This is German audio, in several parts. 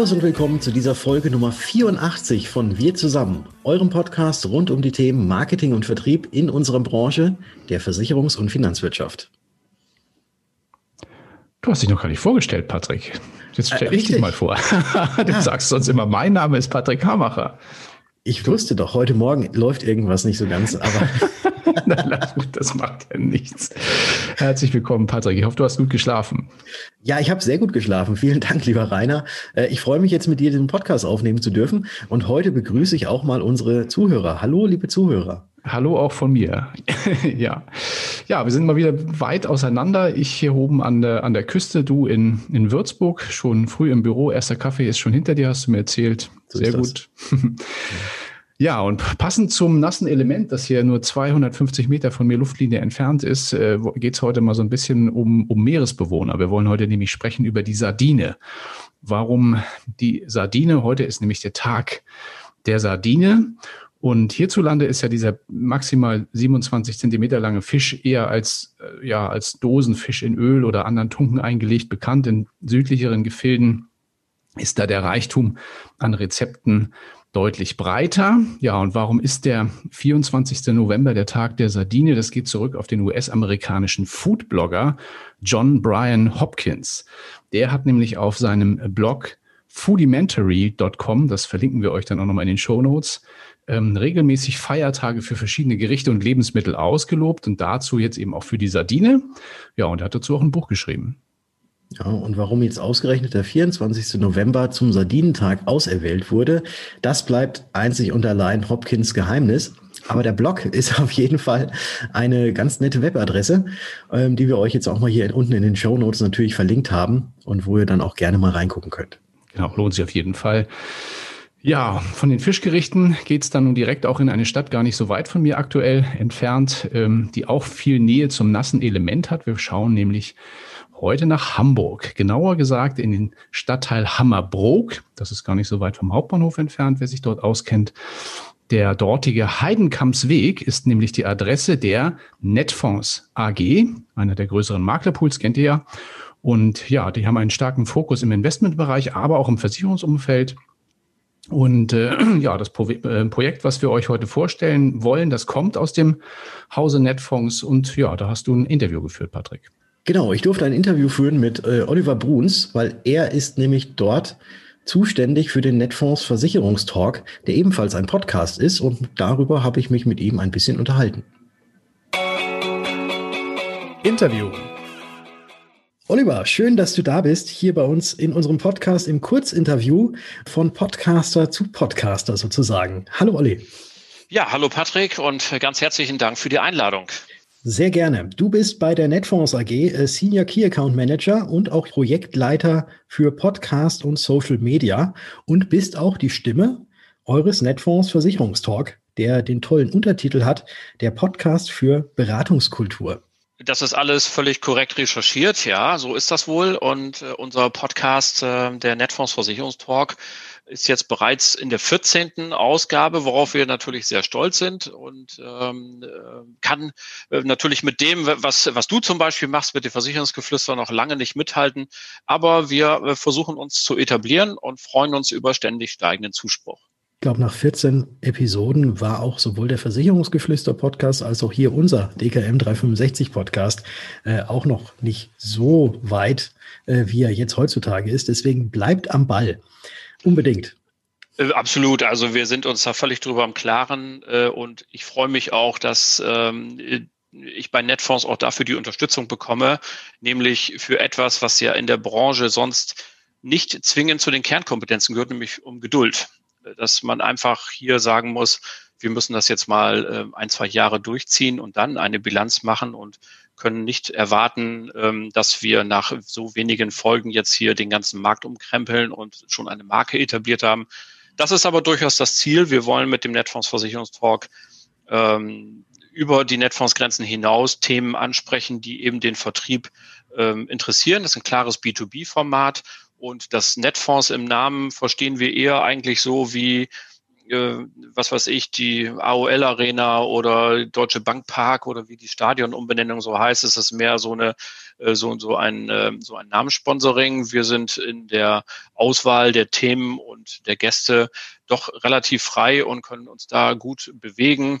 Servus und willkommen zu dieser Folge Nummer 84 von Wir zusammen, eurem Podcast rund um die Themen Marketing und Vertrieb in unserer Branche, der Versicherungs- und Finanzwirtschaft. Du hast dich noch gar nicht vorgestellt, Patrick. Jetzt stell äh, ich dich mal vor. du sagst sonst immer, mein Name ist Patrick Hamacher. Ich wusste doch, heute Morgen läuft irgendwas nicht so ganz, aber. das macht ja nichts. Herzlich willkommen, Patrick. Ich hoffe, du hast gut geschlafen. Ja, ich habe sehr gut geschlafen. Vielen Dank, lieber Rainer. Äh, ich freue mich jetzt mit dir den Podcast aufnehmen zu dürfen. Und heute begrüße ich auch mal unsere Zuhörer. Hallo, liebe Zuhörer. Hallo auch von mir. ja. ja, wir sind mal wieder weit auseinander. Ich hier oben an der, an der Küste, du in, in Würzburg, schon früh im Büro. Erster Kaffee ist schon hinter dir, hast du mir erzählt. So Sehr gut. ja, und passend zum nassen Element, das hier nur 250 Meter von mir Luftlinie entfernt ist, äh, geht es heute mal so ein bisschen um, um Meeresbewohner. Wir wollen heute nämlich sprechen über die Sardine. Warum die Sardine? Heute ist nämlich der Tag der Sardine. Und hierzulande ist ja dieser maximal 27 Zentimeter lange Fisch eher als, äh, ja, als Dosenfisch in Öl oder anderen Tunken eingelegt bekannt. In südlicheren Gefilden ist da der Reichtum an Rezepten deutlich breiter. Ja, und warum ist der 24. November der Tag der Sardine? Das geht zurück auf den US-amerikanischen Foodblogger John Brian Hopkins. Der hat nämlich auf seinem Blog foodimentary.com, das verlinken wir euch dann auch nochmal in den Show Notes, ähm, regelmäßig Feiertage für verschiedene Gerichte und Lebensmittel ausgelobt und dazu jetzt eben auch für die Sardine. Ja, und er hat dazu auch ein Buch geschrieben. Ja, und warum jetzt ausgerechnet der 24. November zum Sardinentag auserwählt wurde, das bleibt einzig und allein Hopkins Geheimnis. Aber der Blog ist auf jeden Fall eine ganz nette Webadresse, ähm, die wir euch jetzt auch mal hier unten in den Show Notes natürlich verlinkt haben und wo ihr dann auch gerne mal reingucken könnt. Genau, lohnt sich auf jeden Fall. Ja, von den Fischgerichten geht's dann nun direkt auch in eine Stadt gar nicht so weit von mir aktuell entfernt, ähm, die auch viel Nähe zum nassen Element hat. Wir schauen nämlich heute nach Hamburg, genauer gesagt in den Stadtteil Hammerbrook. Das ist gar nicht so weit vom Hauptbahnhof entfernt, wer sich dort auskennt. Der dortige Heidenkampsweg ist nämlich die Adresse der Netfonds AG, einer der größeren Maklerpools, kennt ihr ja. Und ja, die haben einen starken Fokus im Investmentbereich, aber auch im Versicherungsumfeld und äh, ja, das Pro äh, Projekt, was wir euch heute vorstellen wollen, das kommt aus dem Hause Netfonds. Und ja, da hast du ein Interview geführt, Patrick. Genau, ich durfte ein Interview führen mit äh, Oliver Bruns, weil er ist nämlich dort zuständig für den Netfonds Versicherungstalk, der ebenfalls ein Podcast ist. Und darüber habe ich mich mit ihm ein bisschen unterhalten. Interview. Oliver, schön, dass du da bist, hier bei uns in unserem Podcast im Kurzinterview von Podcaster zu Podcaster sozusagen. Hallo Olli. Ja, hallo Patrick und ganz herzlichen Dank für die Einladung. Sehr gerne. Du bist bei der Netfonds AG äh, Senior Key Account Manager und auch Projektleiter für Podcast und Social Media und bist auch die Stimme eures Netfonds Versicherungstalk, der den tollen Untertitel hat, der Podcast für Beratungskultur. Das ist alles völlig korrekt recherchiert, ja, so ist das wohl. Und äh, unser Podcast, äh, der Netfonds Versicherungstalk, ist jetzt bereits in der 14. Ausgabe, worauf wir natürlich sehr stolz sind und ähm, äh, kann äh, natürlich mit dem, was, was du zum Beispiel machst, mit dem Versicherungsgeflüster noch lange nicht mithalten. Aber wir äh, versuchen uns zu etablieren und freuen uns über ständig steigenden Zuspruch. Ich glaube, nach 14 Episoden war auch sowohl der Versicherungsgeflüster-Podcast als auch hier unser DKM 365-Podcast äh, auch noch nicht so weit, äh, wie er jetzt heutzutage ist. Deswegen bleibt am Ball. Unbedingt. Äh, absolut. Also wir sind uns da völlig drüber im Klaren äh, und ich freue mich auch, dass ähm, ich bei Netfonds auch dafür die Unterstützung bekomme, nämlich für etwas, was ja in der Branche sonst nicht zwingend zu den Kernkompetenzen gehört, nämlich um Geduld dass man einfach hier sagen muss, wir müssen das jetzt mal äh, ein, zwei Jahre durchziehen und dann eine Bilanz machen und können nicht erwarten, ähm, dass wir nach so wenigen Folgen jetzt hier den ganzen Markt umkrempeln und schon eine Marke etabliert haben. Das ist aber durchaus das Ziel. Wir wollen mit dem Netfonds-Versicherungstalk ähm, über die Netfonds-Grenzen hinaus Themen ansprechen, die eben den Vertrieb ähm, interessieren. Das ist ein klares B2B-Format und das Netfonds im Namen verstehen wir eher eigentlich so wie äh, was weiß ich, die AOL Arena oder Deutsche Bank Park oder wie die Stadionumbenennung so heißt, ist es mehr so eine äh, so so ein äh, so ein Namenssponsoring. Wir sind in der Auswahl der Themen und der Gäste doch relativ frei und können uns da gut bewegen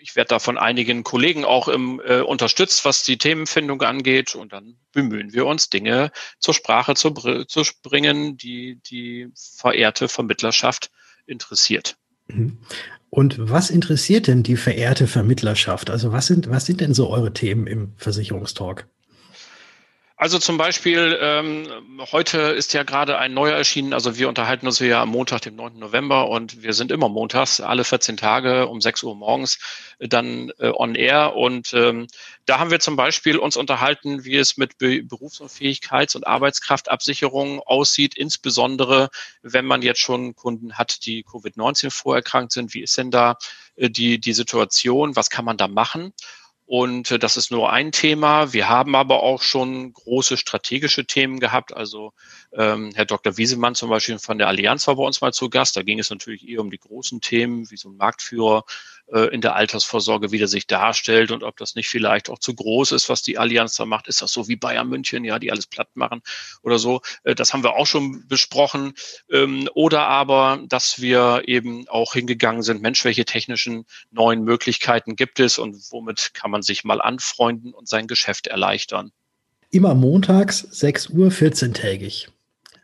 ich werde da von einigen Kollegen auch im, äh, unterstützt, was die Themenfindung angeht. Und dann bemühen wir uns, Dinge zur Sprache zu, zu bringen, die die verehrte Vermittlerschaft interessiert. Mhm. Und was interessiert denn die verehrte Vermittlerschaft? Also was sind, was sind denn so eure Themen im Versicherungstalk? Also zum Beispiel, ähm, heute ist ja gerade ein neuer erschienen, also wir unterhalten uns ja am Montag, dem 9. November und wir sind immer montags, alle 14 Tage um 6 Uhr morgens dann äh, on air und ähm, da haben wir zum Beispiel uns unterhalten, wie es mit Be Berufsunfähigkeits- und Arbeitskraftabsicherung aussieht, insbesondere wenn man jetzt schon Kunden hat, die Covid-19 vorerkrankt sind. Wie ist denn da äh, die, die Situation? Was kann man da machen? Und äh, das ist nur ein Thema. Wir haben aber auch schon große strategische Themen gehabt. Also ähm, Herr Dr. Wiesemann zum Beispiel von der Allianz war bei uns mal zu Gast. Da ging es natürlich eher um die großen Themen, wie so ein Marktführer äh, in der Altersvorsorge, wie der sich darstellt und ob das nicht vielleicht auch zu groß ist, was die Allianz da macht. Ist das so wie Bayern München, ja, die alles platt machen oder so? Äh, das haben wir auch schon besprochen. Ähm, oder aber, dass wir eben auch hingegangen sind, Mensch, welche technischen neuen Möglichkeiten gibt es und womit kann man sich mal anfreunden und sein Geschäft erleichtern? Immer montags, 6 Uhr, 14-tägig.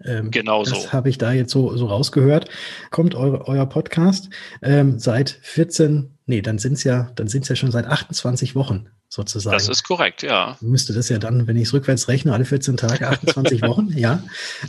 Ähm, genau so. Das habe ich da jetzt so, so rausgehört. Kommt eure, euer Podcast ähm, seit 14, nee, dann sind es ja, dann sind ja schon seit 28 Wochen sozusagen. Das ist korrekt, ja. Müsste das ja dann, wenn ich es rückwärts rechne, alle 14 Tage, 28 Wochen, ja,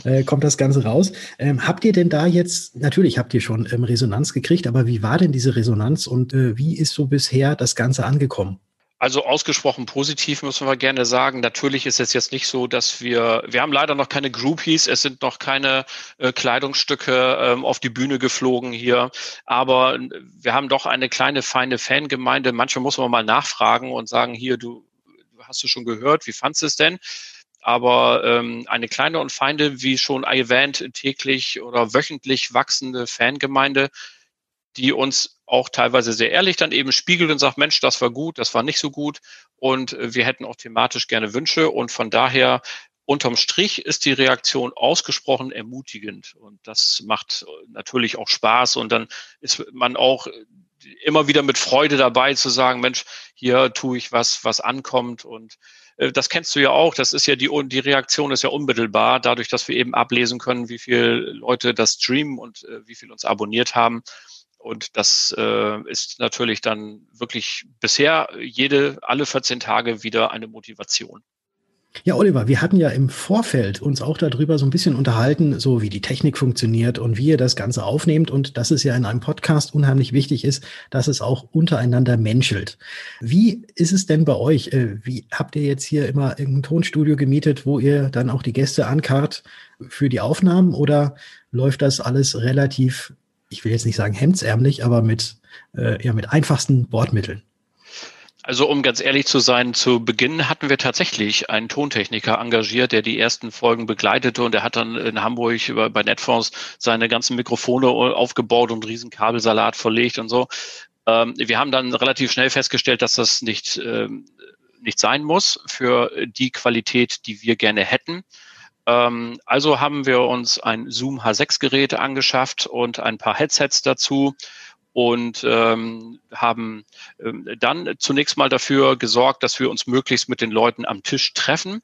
äh, kommt das Ganze raus. Ähm, habt ihr denn da jetzt, natürlich habt ihr schon ähm, Resonanz gekriegt, aber wie war denn diese Resonanz und äh, wie ist so bisher das Ganze angekommen? Also ausgesprochen positiv müssen wir gerne sagen. Natürlich ist es jetzt nicht so, dass wir, wir haben leider noch keine Groupies, es sind noch keine äh, Kleidungsstücke ähm, auf die Bühne geflogen hier, aber wir haben doch eine kleine, feine Fangemeinde. Manchmal muss man mal nachfragen und sagen, hier, du hast du schon gehört, wie fandst du es denn? aber ähm, eine kleine und feine, wie schon erwähnt, täglich oder wöchentlich wachsende Fangemeinde, die uns auch teilweise sehr ehrlich dann eben spiegelt und sagt, Mensch, das war gut, das war nicht so gut. Und äh, wir hätten auch thematisch gerne Wünsche. Und von daher unterm Strich ist die Reaktion ausgesprochen ermutigend. Und das macht natürlich auch Spaß. Und dann ist man auch immer wieder mit Freude dabei zu sagen, Mensch, hier tue ich was, was ankommt. Und äh, das kennst du ja auch. Das ist ja die, die Reaktion ist ja unmittelbar, dadurch, dass wir eben ablesen können, wie viele Leute das streamen und äh, wie viel uns abonniert haben. Und das äh, ist natürlich dann wirklich bisher jede, alle 14 Tage wieder eine Motivation. Ja, Oliver, wir hatten ja im Vorfeld uns auch darüber so ein bisschen unterhalten, so wie die Technik funktioniert und wie ihr das Ganze aufnehmt und dass es ja in einem Podcast unheimlich wichtig ist, dass es auch untereinander menschelt. Wie ist es denn bei euch? Äh, wie habt ihr jetzt hier immer irgendein Tonstudio gemietet, wo ihr dann auch die Gäste ankarrt für die Aufnahmen oder läuft das alles relativ ich will jetzt nicht sagen hemdsärmlich, aber mit, äh, ja, mit einfachsten Bordmitteln. Also um ganz ehrlich zu sein, zu Beginn hatten wir tatsächlich einen Tontechniker engagiert, der die ersten Folgen begleitete und er hat dann in Hamburg bei Netfonds seine ganzen Mikrofone aufgebaut und riesen Kabelsalat verlegt und so. Ähm, wir haben dann relativ schnell festgestellt, dass das nicht, ähm, nicht sein muss für die Qualität, die wir gerne hätten. Ähm, also haben wir uns ein Zoom H6-Gerät angeschafft und ein paar Headsets dazu und ähm, haben ähm, dann zunächst mal dafür gesorgt, dass wir uns möglichst mit den Leuten am Tisch treffen.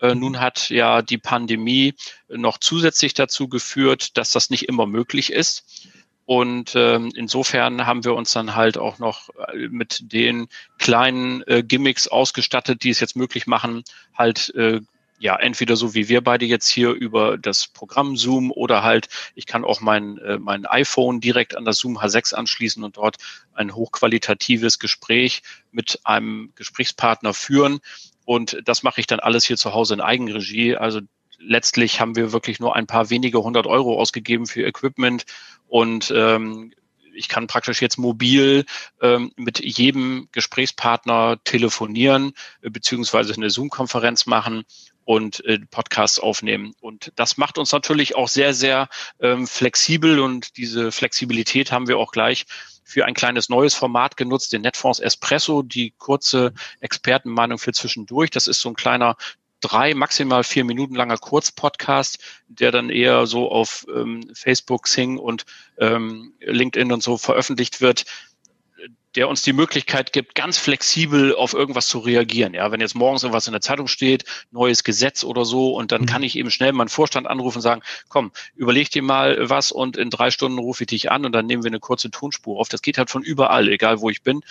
Äh, nun hat ja die Pandemie noch zusätzlich dazu geführt, dass das nicht immer möglich ist. Und ähm, insofern haben wir uns dann halt auch noch äh, mit den kleinen äh, Gimmicks ausgestattet, die es jetzt möglich machen, halt äh, ja, entweder so wie wir beide jetzt hier über das Programm Zoom oder halt, ich kann auch mein, äh, mein iPhone direkt an das Zoom H6 anschließen und dort ein hochqualitatives Gespräch mit einem Gesprächspartner führen. Und das mache ich dann alles hier zu Hause in Eigenregie. Also letztlich haben wir wirklich nur ein paar wenige hundert Euro ausgegeben für Equipment und ähm, ich kann praktisch jetzt mobil ähm, mit jedem Gesprächspartner telefonieren äh, beziehungsweise eine Zoom-Konferenz machen und äh, Podcasts aufnehmen. Und das macht uns natürlich auch sehr, sehr ähm, flexibel und diese Flexibilität haben wir auch gleich für ein kleines neues Format genutzt, den Netfonds Espresso, die kurze Expertenmeinung für zwischendurch. Das ist so ein kleiner drei, maximal vier Minuten langer Kurzpodcast, der dann eher so auf ähm, Facebook, Sing und ähm, LinkedIn und so veröffentlicht wird der uns die Möglichkeit gibt, ganz flexibel auf irgendwas zu reagieren. Ja, wenn jetzt morgens irgendwas in der Zeitung steht, neues Gesetz oder so, und dann mhm. kann ich eben schnell meinen Vorstand anrufen und sagen, komm, überleg dir mal was und in drei Stunden rufe ich dich an und dann nehmen wir eine kurze Tonspur auf. Das geht halt von überall, egal wo ich bin.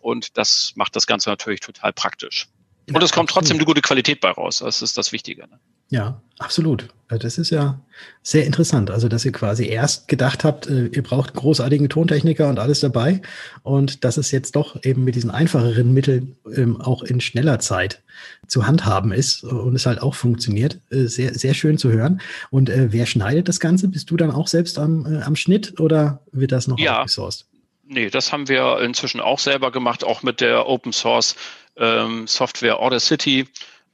Und das macht das Ganze natürlich total praktisch. Und es kommt trotzdem eine gute Qualität bei raus. Das ist das Wichtige. Ne? Ja, absolut. Äh, das ist ja sehr interessant. Also, dass ihr quasi erst gedacht habt, äh, ihr braucht großartigen Tontechniker und alles dabei. Und dass es jetzt doch eben mit diesen einfacheren Mitteln ähm, auch in schneller Zeit zu handhaben ist und es halt auch funktioniert. Äh, sehr, sehr schön zu hören. Und wer schneidet das Ganze? Bist du dann auch selbst am, am Schnitt oder wird das noch ja. outgesourced? Nee, das haben wir inzwischen auch selber gemacht, auch mit der Open Source ähm, Software Order City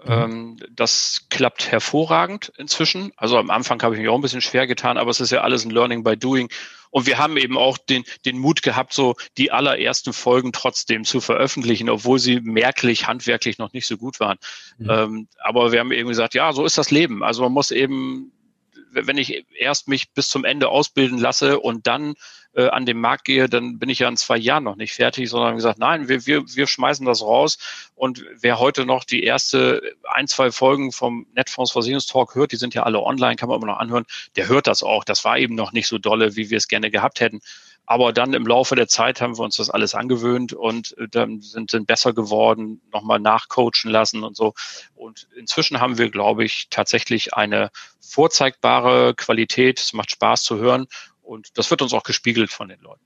Mhm. Ähm, das klappt hervorragend inzwischen. Also am Anfang habe ich mich auch ein bisschen schwer getan, aber es ist ja alles ein Learning by Doing. Und wir haben eben auch den, den Mut gehabt, so die allerersten Folgen trotzdem zu veröffentlichen, obwohl sie merklich, handwerklich noch nicht so gut waren. Mhm. Ähm, aber wir haben eben gesagt, ja, so ist das Leben. Also man muss eben, wenn ich erst mich bis zum Ende ausbilden lasse und dann äh, an den Markt gehe, dann bin ich ja in zwei Jahren noch nicht fertig, sondern gesagt, nein, wir, wir, wir schmeißen das raus. Und wer heute noch die erste ein, zwei Folgen vom Netfonds Versicherungstalk hört, die sind ja alle online, kann man immer noch anhören, der hört das auch. Das war eben noch nicht so dolle, wie wir es gerne gehabt hätten. Aber dann im Laufe der Zeit haben wir uns das alles angewöhnt und äh, dann sind, sind besser geworden, nochmal nachcoachen lassen und so. Und inzwischen haben wir, glaube ich, tatsächlich eine vorzeigbare Qualität. Es macht Spaß zu hören und das wird uns auch gespiegelt von den Leuten.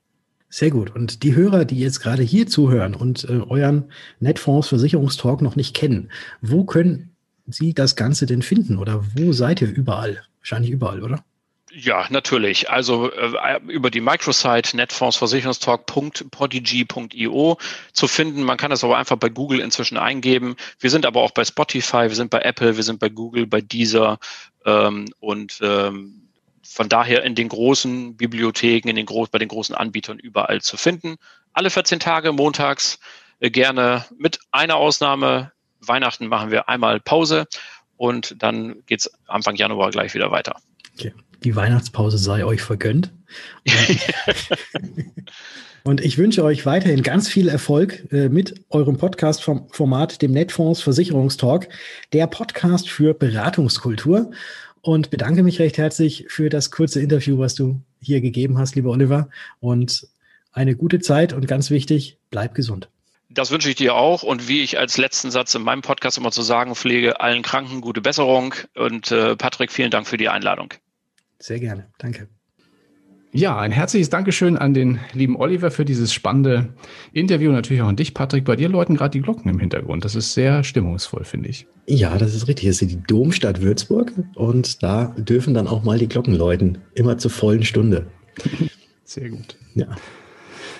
Sehr gut. Und die Hörer, die jetzt gerade hier zuhören und äh, euren Netfonds Versicherungstalk noch nicht kennen, wo können Sie das Ganze denn finden oder wo seid ihr überall? Wahrscheinlich überall, oder? Ja, natürlich. Also äh, über die Microsite netfondsversicherungstalk.podigy.io zu finden. Man kann das aber einfach bei Google inzwischen eingeben. Wir sind aber auch bei Spotify, wir sind bei Apple, wir sind bei Google, bei Deezer ähm, und ähm, von daher in den großen Bibliotheken, in den groß, bei den großen Anbietern überall zu finden. Alle 14 Tage montags äh, gerne mit einer Ausnahme. Weihnachten machen wir einmal Pause und dann geht es Anfang Januar gleich wieder weiter. Okay. Die Weihnachtspause sei euch vergönnt. Und ich wünsche euch weiterhin ganz viel Erfolg äh, mit eurem Podcast-Format, dem Netfonds Versicherungstalk, der Podcast für Beratungskultur und bedanke mich recht herzlich für das kurze Interview, was du hier gegeben hast, lieber Oliver. Und eine gute Zeit und ganz wichtig, bleib gesund. Das wünsche ich dir auch. Und wie ich als letzten Satz in meinem Podcast immer zu sagen pflege, allen Kranken gute Besserung. Und äh, Patrick, vielen Dank für die Einladung. Sehr gerne. Danke. Ja, ein herzliches Dankeschön an den lieben Oliver für dieses spannende Interview. Natürlich auch an dich, Patrick. Bei dir läuten gerade die Glocken im Hintergrund. Das ist sehr stimmungsvoll, finde ich. Ja, das ist richtig. Es ist die Domstadt Würzburg und da dürfen dann auch mal die Glocken läuten. Immer zur vollen Stunde. Sehr gut. Ja.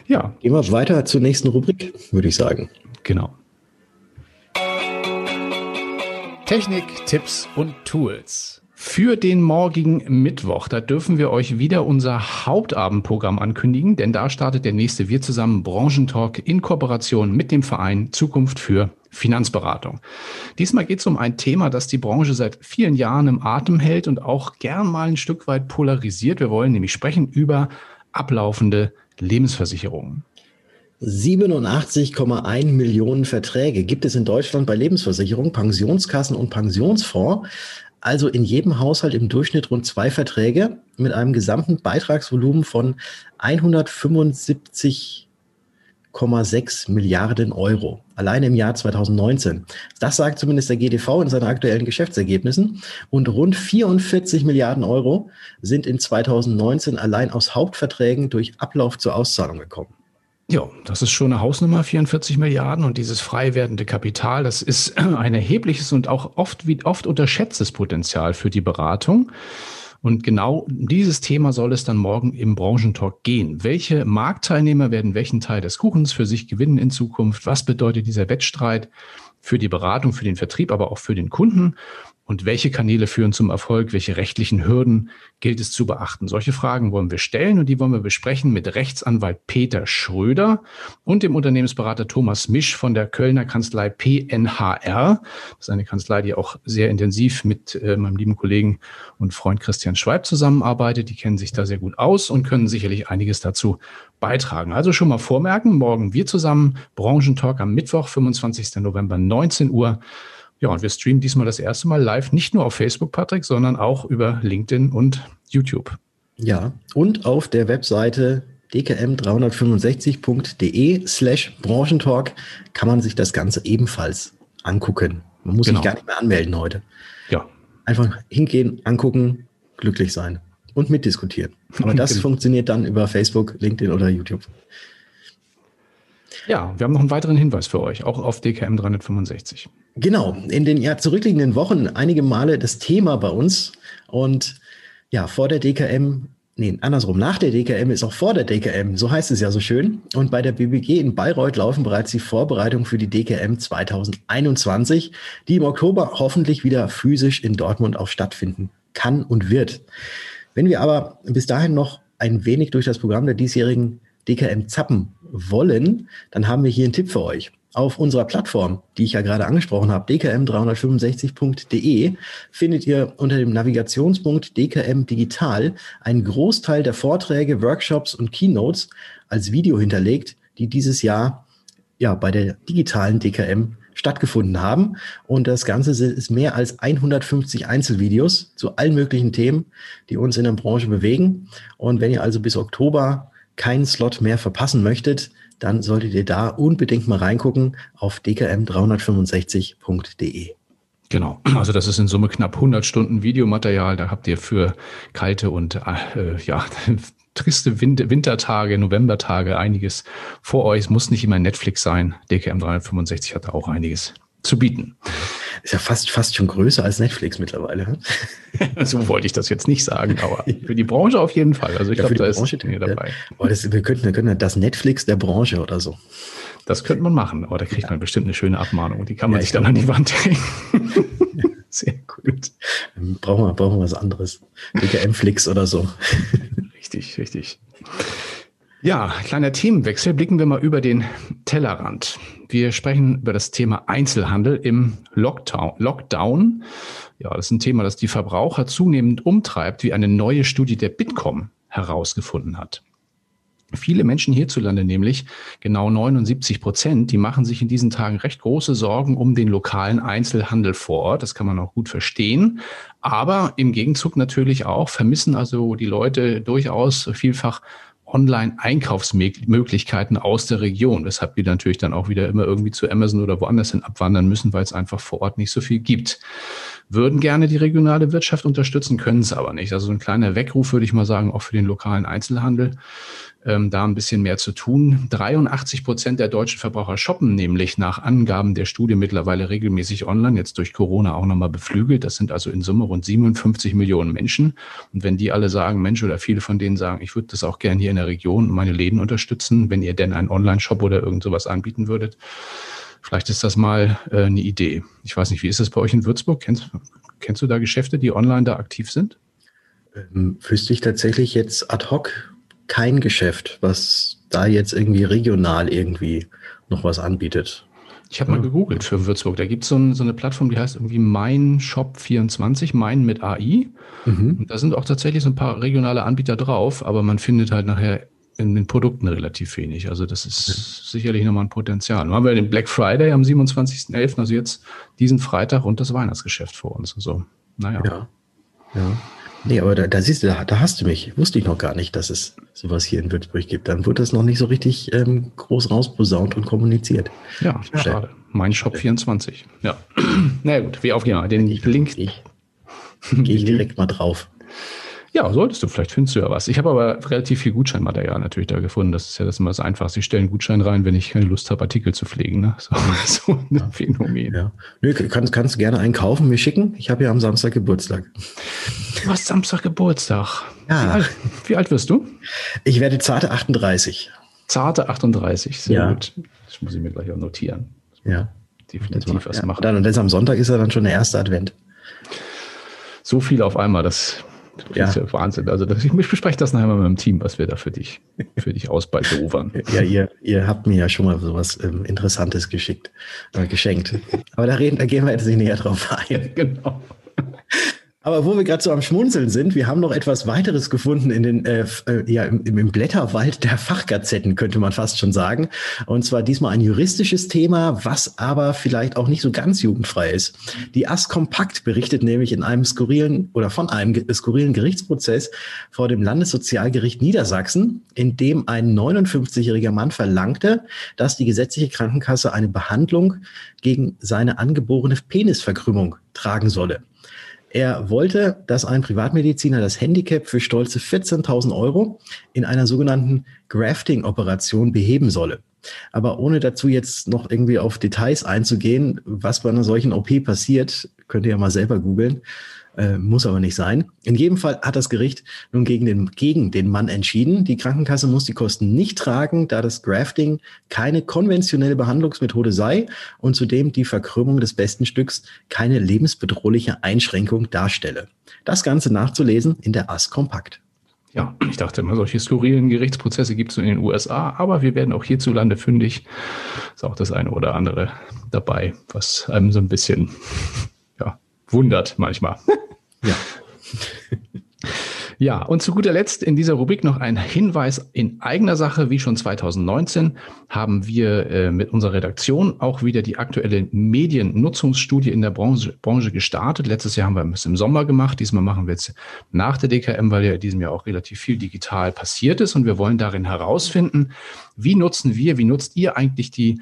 Ja. Gehen wir weiter zur nächsten Rubrik, würde ich sagen. Genau. Technik, Tipps und Tools. Für den morgigen Mittwoch, da dürfen wir euch wieder unser Hauptabendprogramm ankündigen, denn da startet der nächste Wir zusammen Branchentalk in Kooperation mit dem Verein Zukunft für Finanzberatung. Diesmal geht es um ein Thema, das die Branche seit vielen Jahren im Atem hält und auch gern mal ein Stück weit polarisiert. Wir wollen nämlich sprechen über ablaufende Lebensversicherungen. 87,1 Millionen Verträge gibt es in Deutschland bei Lebensversicherungen, Pensionskassen und Pensionsfonds also in jedem Haushalt im Durchschnitt rund zwei Verträge mit einem gesamten Beitragsvolumen von 175,6 Milliarden Euro. Allein im Jahr 2019. Das sagt zumindest der GDV in seinen aktuellen Geschäftsergebnissen. Und rund 44 Milliarden Euro sind in 2019 allein aus Hauptverträgen durch Ablauf zur Auszahlung gekommen. Ja, das ist schon eine Hausnummer, 44 Milliarden. Und dieses frei werdende Kapital, das ist ein erhebliches und auch oft, oft unterschätztes Potenzial für die Beratung. Und genau dieses Thema soll es dann morgen im Branchentalk gehen. Welche Marktteilnehmer werden welchen Teil des Kuchens für sich gewinnen in Zukunft? Was bedeutet dieser Wettstreit für die Beratung, für den Vertrieb, aber auch für den Kunden? Und welche Kanäle führen zum Erfolg? Welche rechtlichen Hürden gilt es zu beachten? Solche Fragen wollen wir stellen und die wollen wir besprechen mit Rechtsanwalt Peter Schröder und dem Unternehmensberater Thomas Misch von der Kölner Kanzlei PNHR. Das ist eine Kanzlei, die auch sehr intensiv mit äh, meinem lieben Kollegen und Freund Christian Schweib zusammenarbeitet. Die kennen sich da sehr gut aus und können sicherlich einiges dazu beitragen. Also schon mal vormerken, morgen wir zusammen, Branchentalk am Mittwoch, 25. November, 19 Uhr. Ja, und wir streamen diesmal das erste Mal live, nicht nur auf Facebook, Patrick, sondern auch über LinkedIn und YouTube. Ja, und auf der Webseite dkm365.de slash Branchentalk kann man sich das Ganze ebenfalls angucken. Man muss genau. sich gar nicht mehr anmelden heute. Ja. Einfach hingehen, angucken, glücklich sein und mitdiskutieren. Aber das genau. funktioniert dann über Facebook, LinkedIn oder YouTube. Ja, wir haben noch einen weiteren Hinweis für euch, auch auf DKM 365. Genau, in den ja, zurückliegenden Wochen einige Male das Thema bei uns. Und ja, vor der DKM, nee, andersrum, nach der DKM ist auch vor der DKM, so heißt es ja so schön. Und bei der BBG in Bayreuth laufen bereits die Vorbereitungen für die DKM 2021, die im Oktober hoffentlich wieder physisch in Dortmund auch stattfinden kann und wird. Wenn wir aber bis dahin noch ein wenig durch das Programm der diesjährigen DKM zappen wollen, dann haben wir hier einen Tipp für euch. Auf unserer Plattform, die ich ja gerade angesprochen habe, dkm365.de, findet ihr unter dem Navigationspunkt DKM Digital einen Großteil der Vorträge, Workshops und Keynotes als Video hinterlegt, die dieses Jahr ja bei der digitalen DKM stattgefunden haben. Und das Ganze ist mehr als 150 Einzelvideos zu allen möglichen Themen, die uns in der Branche bewegen. Und wenn ihr also bis Oktober keinen Slot mehr verpassen möchtet, dann solltet ihr da unbedingt mal reingucken auf dkm365.de. Genau, also das ist in Summe knapp 100 Stunden Videomaterial. Da habt ihr für kalte und äh, ja triste Winter Wintertage, Novembertage einiges vor euch. Es muss nicht immer Netflix sein. DKM 365 hat da auch einiges zu bieten. Ist ja fast, fast schon größer als Netflix mittlerweile. so wollte ich das jetzt nicht sagen, aber für die Branche auf jeden Fall. Also ich ja, glaube, da Branche, ist Dinge dabei. Ja. Das, wir, könnten, wir könnten das Netflix der Branche oder so. Das könnte man machen, aber da kriegt ja. man bestimmt eine schöne Abmahnung. Die kann man sich dann an die Wand hängen. Sehr gut. Brauchen wir, brauchen wir was anderes. DKM-Flix oder so. richtig, richtig. Ja, kleiner Themenwechsel. Blicken wir mal über den Tellerrand. Wir sprechen über das Thema Einzelhandel im Lockdown. Ja, das ist ein Thema, das die Verbraucher zunehmend umtreibt, wie eine neue Studie der Bitkom herausgefunden hat. Viele Menschen hierzulande nämlich, genau 79 Prozent, die machen sich in diesen Tagen recht große Sorgen um den lokalen Einzelhandel vor Ort. Das kann man auch gut verstehen. Aber im Gegenzug natürlich auch vermissen also die Leute durchaus vielfach Online-Einkaufsmöglichkeiten aus der Region, weshalb die natürlich dann auch wieder immer irgendwie zu Amazon oder woanders hin abwandern müssen, weil es einfach vor Ort nicht so viel gibt. Würden gerne die regionale Wirtschaft unterstützen, können es aber nicht. Also ein kleiner Weckruf würde ich mal sagen, auch für den lokalen Einzelhandel ähm, da ein bisschen mehr zu tun. 83 Prozent der deutschen Verbraucher shoppen nämlich nach Angaben der Studie mittlerweile regelmäßig online, jetzt durch Corona auch nochmal beflügelt. Das sind also in Summe rund 57 Millionen Menschen. Und wenn die alle sagen, Mensch, oder viele von denen sagen, ich würde das auch gerne hier in der Region meine Läden unterstützen, wenn ihr denn einen Online-Shop oder irgend sowas anbieten würdet, Vielleicht ist das mal äh, eine Idee. Ich weiß nicht, wie ist das bei euch in Würzburg? Kennst, kennst du da Geschäfte, die online da aktiv sind? Ähm, wüsste ich tatsächlich jetzt ad hoc kein Geschäft, was da jetzt irgendwie regional irgendwie noch was anbietet. Ich habe mal gegoogelt für Würzburg. Da gibt es so, ein, so, eine Plattform, die heißt irgendwie Mein Shop 24, Mein mit AI. Mhm. Und da sind auch tatsächlich so ein paar regionale Anbieter drauf, aber man findet halt nachher in den Produkten relativ wenig. Also das ist okay. sicherlich nochmal ein Potenzial. Nun haben wir den Black Friday am 27.11., also jetzt diesen Freitag und das Weihnachtsgeschäft vor uns. Also, naja. Ja. ja. Nee, aber da, da siehst du, da, da, hast du mich. Wusste ich noch gar nicht, dass es sowas hier in Würzburg gibt. Dann wurde das noch nicht so richtig ähm, groß rausposaunt und kommuniziert. Ja, schade. Mein Shop 24. Ja. Na gut, wie auf jeden Den Link. Ich, Gehe ich direkt mal drauf. Ja, solltest du. Vielleicht findest du ja was. Ich habe aber relativ viel Gutscheinmaterial natürlich da gefunden. Das ist ja das immer das Einfachste. Ich stelle einen Gutschein rein, wenn ich keine Lust habe, Artikel zu pflegen. Ne? So, so ein ja. Phänomen. Ja. Nö, kannst, kannst du gerne einen kaufen, mir schicken. Ich habe ja am Samstag Geburtstag. Du hast Samstag Geburtstag. Ja. Wie alt, wie alt wirst du? Ich werde zarte 38. Zarte 38, sehr ja. gut. Das muss ich mir gleich auch notieren. Ja. Definitiv was ja. machen. Dann, und jetzt am Sonntag ist er dann schon der erste Advent. so viel auf einmal, das ja. ist ja Wahnsinn. Also das, ich bespreche das nachher mal mit dem Team, was wir da für dich, für dich ausbaldovern. Ja, ihr, ihr habt mir ja schon mal sowas ähm, Interessantes geschickt, äh, geschenkt. Aber da reden, da gehen wir jetzt nicht näher drauf ein. genau. Aber wo wir gerade so am Schmunzeln sind, wir haben noch etwas weiteres gefunden in den, äh, äh, ja, im, im Blätterwald der Fachgazetten, könnte man fast schon sagen. Und zwar diesmal ein juristisches Thema, was aber vielleicht auch nicht so ganz jugendfrei ist. Die AS Kompakt berichtet nämlich in einem skurrilen oder von einem skurrilen Gerichtsprozess vor dem Landessozialgericht Niedersachsen, in dem ein 59-jähriger Mann verlangte, dass die gesetzliche Krankenkasse eine Behandlung gegen seine angeborene Penisverkrümmung tragen solle. Er wollte, dass ein Privatmediziner das Handicap für stolze 14.000 Euro in einer sogenannten Grafting-Operation beheben solle. Aber ohne dazu jetzt noch irgendwie auf Details einzugehen, was bei einer solchen OP passiert, könnt ihr ja mal selber googeln. Äh, muss aber nicht sein. In jedem Fall hat das Gericht nun gegen den, gegen den Mann entschieden. Die Krankenkasse muss die Kosten nicht tragen, da das Grafting keine konventionelle Behandlungsmethode sei und zudem die Verkrümmung des besten Stücks keine lebensbedrohliche Einschränkung darstelle. Das Ganze nachzulesen in der AS Kompakt. Ja, ich dachte immer, solche skurrilen Gerichtsprozesse gibt es in den USA, aber wir werden auch hierzulande fündig. Ist auch das eine oder andere dabei, was einem so ein bisschen wundert manchmal. Ja. Ja, und zu guter Letzt in dieser Rubrik noch ein Hinweis in eigener Sache. Wie schon 2019 haben wir äh, mit unserer Redaktion auch wieder die aktuelle Mediennutzungsstudie in der Branche, Branche gestartet. Letztes Jahr haben wir es im Sommer gemacht. Diesmal machen wir es nach der DKM, weil ja in diesem Jahr auch relativ viel digital passiert ist. Und wir wollen darin herausfinden, wie nutzen wir, wie nutzt ihr eigentlich die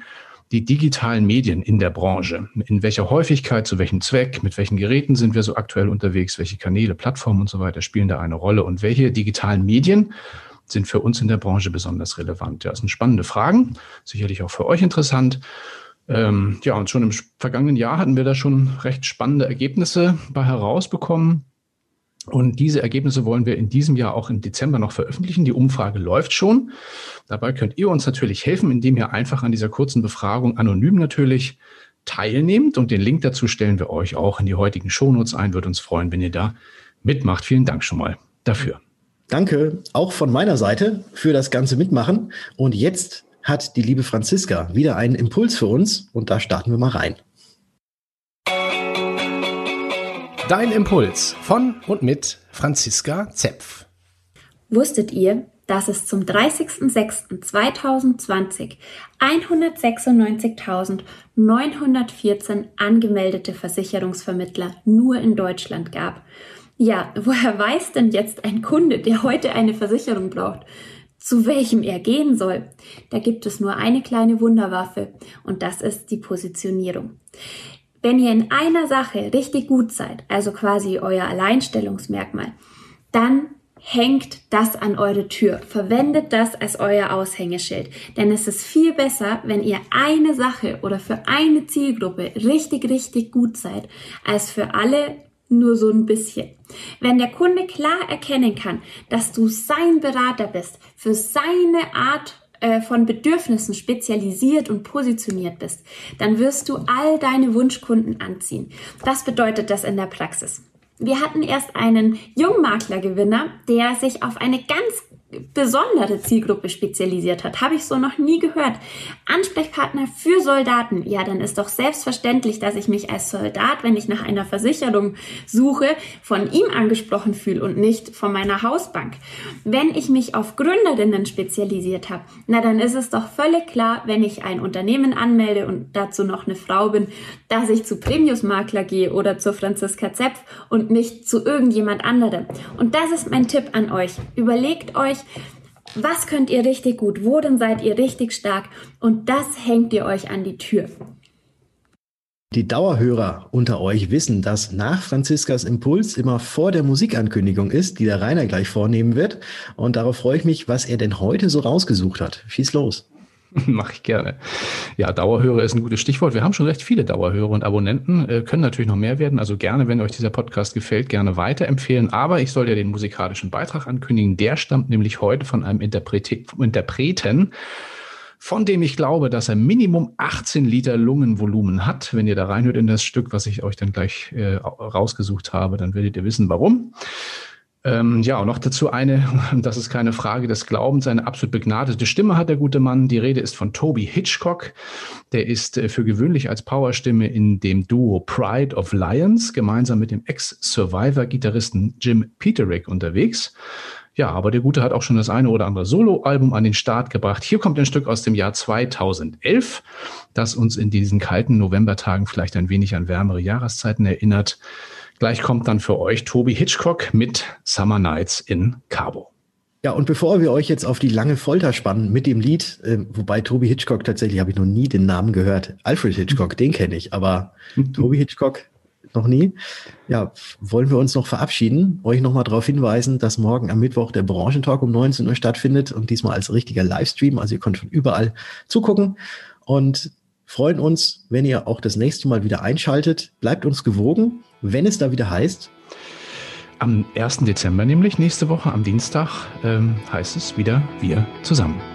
die digitalen Medien in der Branche. In welcher Häufigkeit, zu welchem Zweck, mit welchen Geräten sind wir so aktuell unterwegs, welche Kanäle, Plattformen und so weiter spielen da eine Rolle und welche digitalen Medien sind für uns in der Branche besonders relevant. Ja, das sind spannende Fragen, sicherlich auch für euch interessant. Ähm, ja, und schon im vergangenen Jahr hatten wir da schon recht spannende Ergebnisse bei herausbekommen. Und diese Ergebnisse wollen wir in diesem Jahr auch im Dezember noch veröffentlichen. Die Umfrage läuft schon. Dabei könnt ihr uns natürlich helfen, indem ihr einfach an dieser kurzen Befragung anonym natürlich teilnehmt. Und den Link dazu stellen wir euch auch in die heutigen Shownotes ein. Würde uns freuen, wenn ihr da mitmacht. Vielen Dank schon mal dafür. Danke auch von meiner Seite für das ganze Mitmachen. Und jetzt hat die liebe Franziska wieder einen Impuls für uns und da starten wir mal rein. Dein Impuls von und mit Franziska Zepf. Wusstet ihr, dass es zum 30.06.2020 196.914 angemeldete Versicherungsvermittler nur in Deutschland gab? Ja, woher weiß denn jetzt ein Kunde, der heute eine Versicherung braucht, zu welchem er gehen soll? Da gibt es nur eine kleine Wunderwaffe und das ist die Positionierung. Wenn ihr in einer Sache richtig gut seid, also quasi euer Alleinstellungsmerkmal, dann hängt das an eure Tür. Verwendet das als euer Aushängeschild. Denn es ist viel besser, wenn ihr eine Sache oder für eine Zielgruppe richtig, richtig gut seid, als für alle nur so ein bisschen. Wenn der Kunde klar erkennen kann, dass du sein Berater bist, für seine Art äh, von Bedürfnissen spezialisiert und positioniert bist, dann wirst du all deine Wunschkunden anziehen. Was bedeutet das in der Praxis? Wir hatten erst einen Jungmaklergewinner, der sich auf eine ganz besondere Zielgruppe spezialisiert hat. Habe ich so noch nie gehört. Ansprechpartner für Soldaten. Ja, dann ist doch selbstverständlich, dass ich mich als Soldat, wenn ich nach einer Versicherung suche, von ihm angesprochen fühle und nicht von meiner Hausbank. Wenn ich mich auf Gründerinnen spezialisiert habe, na dann ist es doch völlig klar, wenn ich ein Unternehmen anmelde und dazu noch eine Frau bin, dass ich zu Premius Makler gehe oder zu Franziska Zepf und nicht zu irgendjemand anderem. Und das ist mein Tipp an euch. Überlegt euch, was könnt ihr richtig gut? Worin seid ihr richtig stark? Und das hängt ihr euch an die Tür. Die Dauerhörer unter euch wissen, dass nach Franziskas Impuls immer vor der Musikankündigung ist, die der Rainer gleich vornehmen wird. Und darauf freue ich mich, was er denn heute so rausgesucht hat. Schieß los. Mache ich gerne. Ja, Dauerhörer ist ein gutes Stichwort. Wir haben schon recht viele Dauerhörer und Abonnenten, äh, können natürlich noch mehr werden. Also gerne, wenn euch dieser Podcast gefällt, gerne weiterempfehlen. Aber ich soll ja den musikalischen Beitrag ankündigen. Der stammt nämlich heute von einem Interprete Interpreten von dem ich glaube, dass er Minimum 18 Liter Lungenvolumen hat. Wenn ihr da reinhört in das Stück, was ich euch dann gleich äh, rausgesucht habe, dann werdet ihr wissen, warum. Ähm, ja, und noch dazu eine, das ist keine Frage des Glaubens, eine absolut begnadete Stimme hat der gute Mann. Die Rede ist von Toby Hitchcock. Der ist äh, für gewöhnlich als Powerstimme in dem Duo Pride of Lions gemeinsam mit dem Ex-Survivor-Gitarristen Jim Peterick unterwegs. Ja, aber der Gute hat auch schon das eine oder andere Soloalbum an den Start gebracht. Hier kommt ein Stück aus dem Jahr 2011, das uns in diesen kalten Novembertagen vielleicht ein wenig an wärmere Jahreszeiten erinnert. Gleich kommt dann für euch Toby Hitchcock mit Summer Nights in Cabo. Ja, und bevor wir euch jetzt auf die lange Folter spannen mit dem Lied, äh, wobei Toby Hitchcock tatsächlich habe ich noch nie den Namen gehört. Alfred Hitchcock, den kenne ich, aber Toby Hitchcock noch nie. Ja, wollen wir uns noch verabschieden, euch nochmal darauf hinweisen, dass morgen am Mittwoch der Branchentalk um 19 Uhr stattfindet und diesmal als richtiger Livestream. Also ihr könnt von überall zugucken und freuen uns, wenn ihr auch das nächste Mal wieder einschaltet. Bleibt uns gewogen, wenn es da wieder heißt. Am 1. Dezember nämlich, nächste Woche am Dienstag, ähm, heißt es wieder wir zusammen.